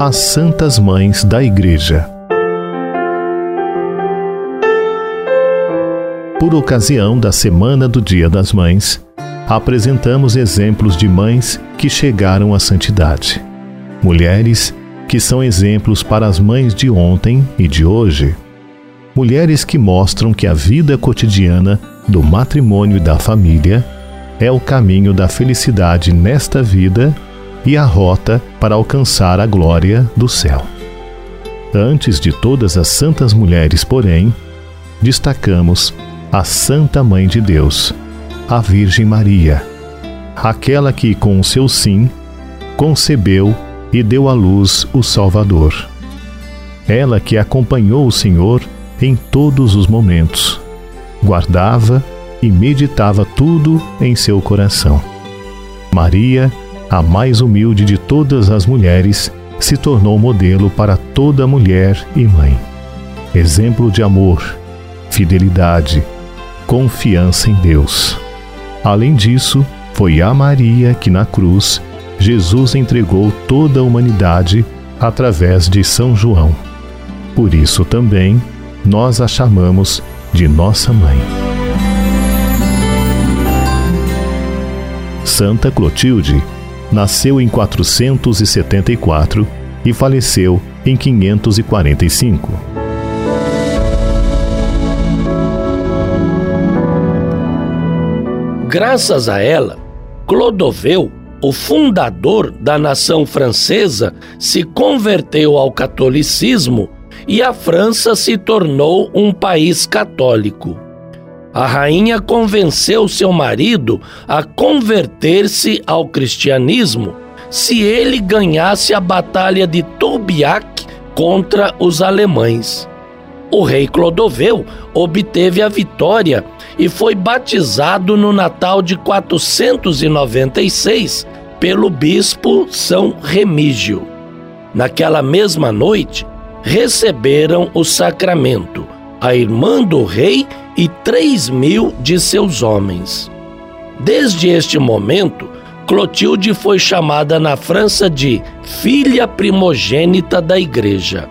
As Santas Mães da Igreja. Por ocasião da Semana do Dia das Mães, apresentamos exemplos de mães que chegaram à santidade. Mulheres que são exemplos para as mães de ontem e de hoje. Mulheres que mostram que a vida cotidiana do matrimônio e da família é o caminho da felicidade nesta vida e a rota para alcançar a glória do céu. Antes de todas as santas mulheres, porém, destacamos a Santa Mãe de Deus, a Virgem Maria, aquela que, com o seu sim, concebeu e deu à luz o Salvador. Ela que acompanhou o Senhor em todos os momentos, guardava e meditava tudo em seu coração. Maria, a mais humilde de todas as mulheres, se tornou modelo para toda mulher e mãe. Exemplo de amor, fidelidade, confiança em Deus. Além disso, foi a Maria que na cruz Jesus entregou toda a humanidade através de São João. Por isso também nós a chamamos de nossa mãe. Santa Clotilde nasceu em 474 e faleceu em 545. Graças a ela, Clodoveu, o fundador da nação francesa, se converteu ao catolicismo e a França se tornou um país católico. A rainha convenceu seu marido a converter-se ao cristianismo se ele ganhasse a Batalha de Tourbiac contra os alemães. O rei Clodoveu obteve a vitória e foi batizado no Natal de 496 pelo bispo São Remígio. Naquela mesma noite, receberam o sacramento a irmã do rei e três mil de seus homens. Desde este momento, Clotilde foi chamada na França de filha primogênita da igreja.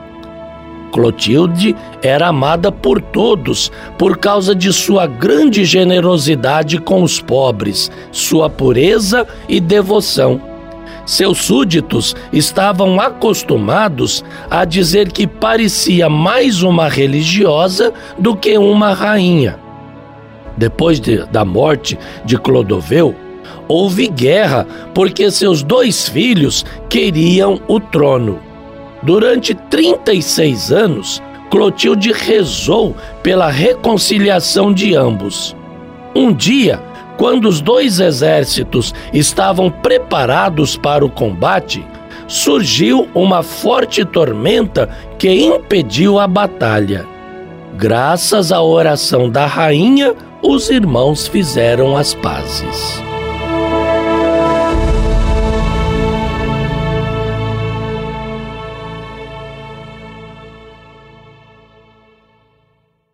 Clotilde era amada por todos por causa de sua grande generosidade com os pobres, sua pureza e devoção seus súditos estavam acostumados a dizer que parecia mais uma religiosa do que uma rainha. Depois de, da morte de Clodoveu, houve guerra porque seus dois filhos queriam o trono. Durante 36 anos, Clotilde rezou pela reconciliação de ambos. Um dia, quando os dois exércitos estavam preparados para o combate, surgiu uma forte tormenta que impediu a batalha. Graças à oração da rainha, os irmãos fizeram as pazes.